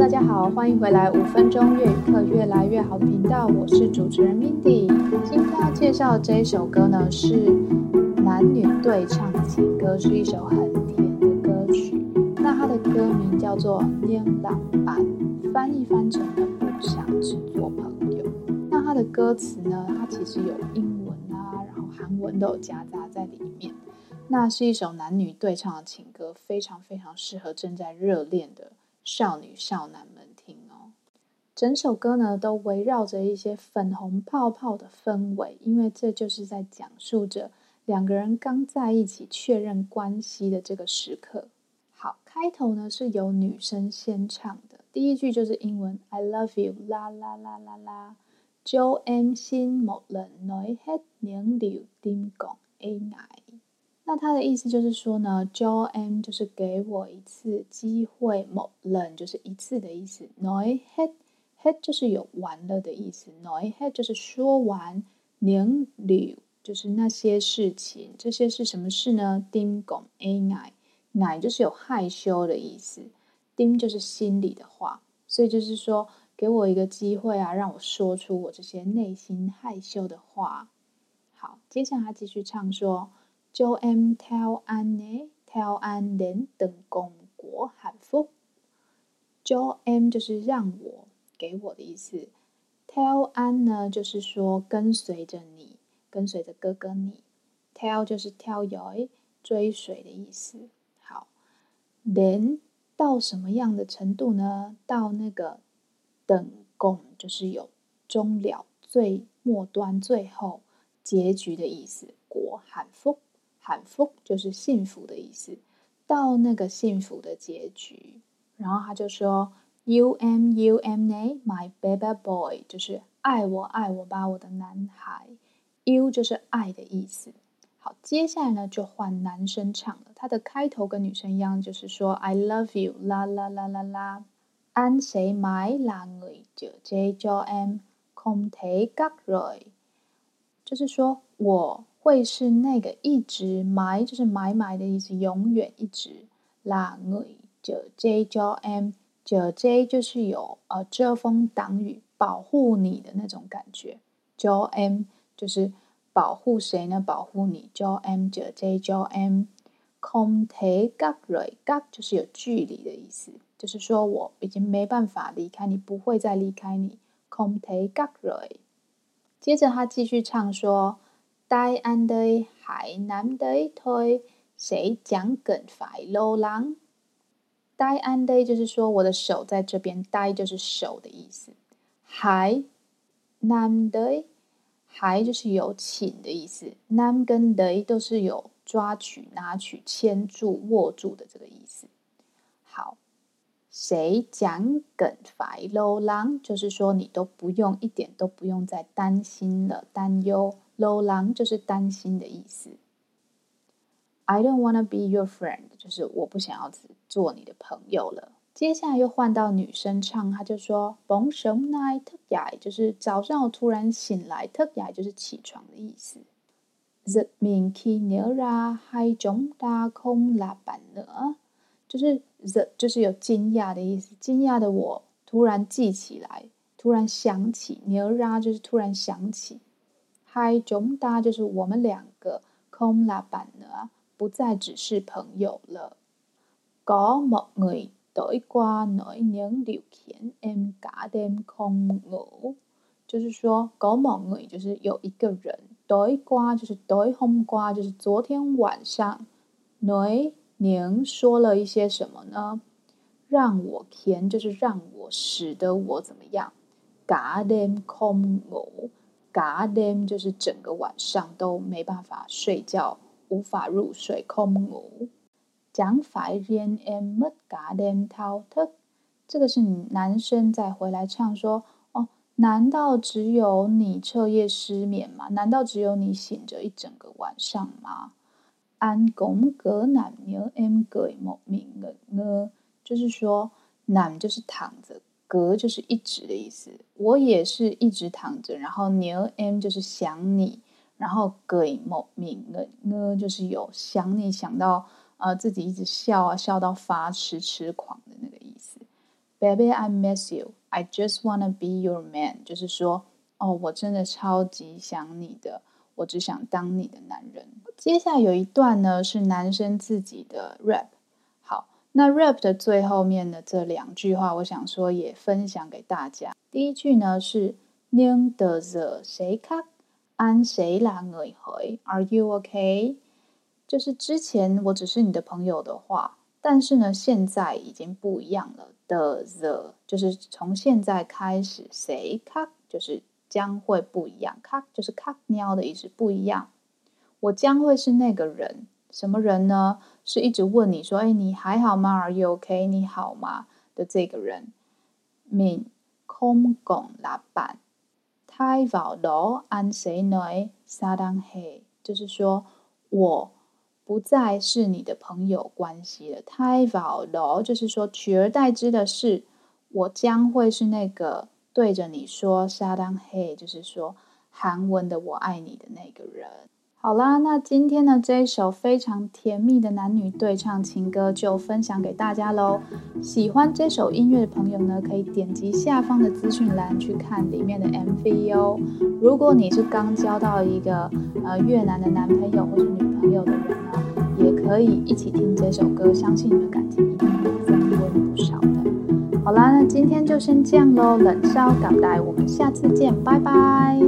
大家好，欢迎回来五分钟粤语课越来越好的频道，我是主持人 Mindy。今天要介绍的这一首歌呢，是男女对唱的情歌，是一首很甜的歌曲。那它的歌名叫做《念朗班》，翻译翻成了不想只做朋友。那它的歌词呢，它其实有英文啊，然后韩文都有夹杂在里面。那是一首男女对唱的情歌，非常非常适合正在热恋的少女少男们听哦。整首歌呢都围绕着一些粉红泡泡的氛围，因为这就是在讲述着两个人刚在一起确认关系的这个时刻。好，开头呢是由女生先唱的，第一句就是英文 "I love you" 啦啦啦啦啦，Jo em xin một lần nói hết những điều tim còn e ngại 那他的意思就是说呢，Jo em 就是给我一次机会，một lần 就是一次的意思，noi head head 就是有完了的意思，noi head 就是说完年柳就是那些事情，这些是什么事呢？Tim còn e ngại，ngại 就是有害羞的意思，dim 就是心里的话，所以就是说给我一个机会啊，让我说出我这些内心害羞的话。好，接下来他继续唱说。john tell annie tell annie 等共国喊福 john 就是让我给我的意思。Tell ann 呢就是说跟随着你跟随着哥哥你。Tell 就是 tell yoi 追随的意思。好，then 到什么样的程度呢？到那个等共就是有终了最末端最后结局的意思国喊福幸福就是幸福的意思，到那个幸福的结局，然后他就说，You am you am my baby boy，就是爱我爱我吧，我的男孩。U 就是爱的意思。好，接下来呢就换男生唱了，他的开头跟女生一样，就是说 I love you，啦啦啦啦啦。Anh sẽ mãi là người chở che cho em không thể cắt rời，就是说我。会是那个一直埋，就是埋埋的意思，永远一直。là người chở che cho em，chở che 就是有呃遮风挡雨、保护你的那种感觉。cho em 就是保护谁呢？保护你。cho em，chở che cho em，không 就是有距离的意思，就是说我已经没办法离开你，不会再离开你。không thể cắt rời。接着他继续唱说。呆安得，还拿得推，谁讲梗烦漏浪？呆安得就是说，我的手在这边，呆就是手的意思。还拿得，还就是有请的意思。拿跟得都是有抓取、拿取、牵住、握住的这个意思。好，谁讲梗烦漏浪？就是说你都不用，一点都不用再担心了，担忧。Lo lắng 就是担心的意思。I don't wanna be your friend，就是我不想要做你的朋友了。接下来又换到女生唱，她就说：Bỗng sáng nay thức dậy，就是早上我突然醒来 t y 就是起床的意思。The min ki nhớ ra hai chúng ta không là bạn nữa，就是 the 就是有惊讶的意思，惊讶的我突然记起来，突然想起，nhớ ra 就是突然想起。Hai chúng ta 就是我们两个，không là bạn nữa，不再只是朋友了。Có một người tối qua nói những điều khiển em cả đêm không ngủ，就是说，có một người 就是有一个人，tối qua 就是 tối hôm qua 就是昨天晚上，nói những 说了一些什么呢？让我 khiến 就是让我使得我怎么样？cả đêm không ngủ。嘎 d 就是整个晚上都没办法睡觉无法入睡空哦讲法语言 mmm 套特这个是男生在回来唱说哦难道只有你彻夜失眠吗？难道只有你醒着一整个晚上吗？安公格男牛 mg 莫名的呢就是说男就是躺着隔就是一直的意思，我也是一直躺着，然后 nhớ em 就是想你，然后 cười một mình ngẩn ngơ 就是有想你想到呃自己一直笑啊笑到发痴痴狂的那个意思。Baby, I miss you. I just wanna be your man。就是说，哦，我真的超级想你的，我只想当你的男人。接下来有一段呢，是男生自己的 rap。那 rap 的最后面的这两句话，我想说也分享给大家。第一句呢是喵的 tờ giờ sẽ khác, anh sẽ là người hỏi, Are you okay？就是之前我只是你的朋友的话，但是呢，现在已经不一样了。的 the 就是从现在开始，谁卡就是将会不一样，卡就是卡喵的意思，不一样。我将会是那个人，什么人呢？是一直问你说：“哎，你还好吗？Are you OK？你好吗？”的这个人。Min kom gong 老板，Tai Vao Lo An Si Nai Sa Dan He，就是说我不再是你的朋友关系了。Tai Vao Lo 就是说，取而代之的是，我将会是那个对着你说 Sa Dan He，就是说韩文的“我爱你”的那个人。好啦，那今天的这一首非常甜蜜的男女对唱情歌就分享给大家喽。喜欢这首音乐的朋友呢，可以点击下方的资讯栏去看里面的 MV 哦。如果你是刚交到一个呃越南的男朋友或是女朋友的人呢，也可以一起听这首歌，相信你们感情一定会增温不少的。好啦，那今天就先这样喽，冷烧港台，我们下次见，拜拜。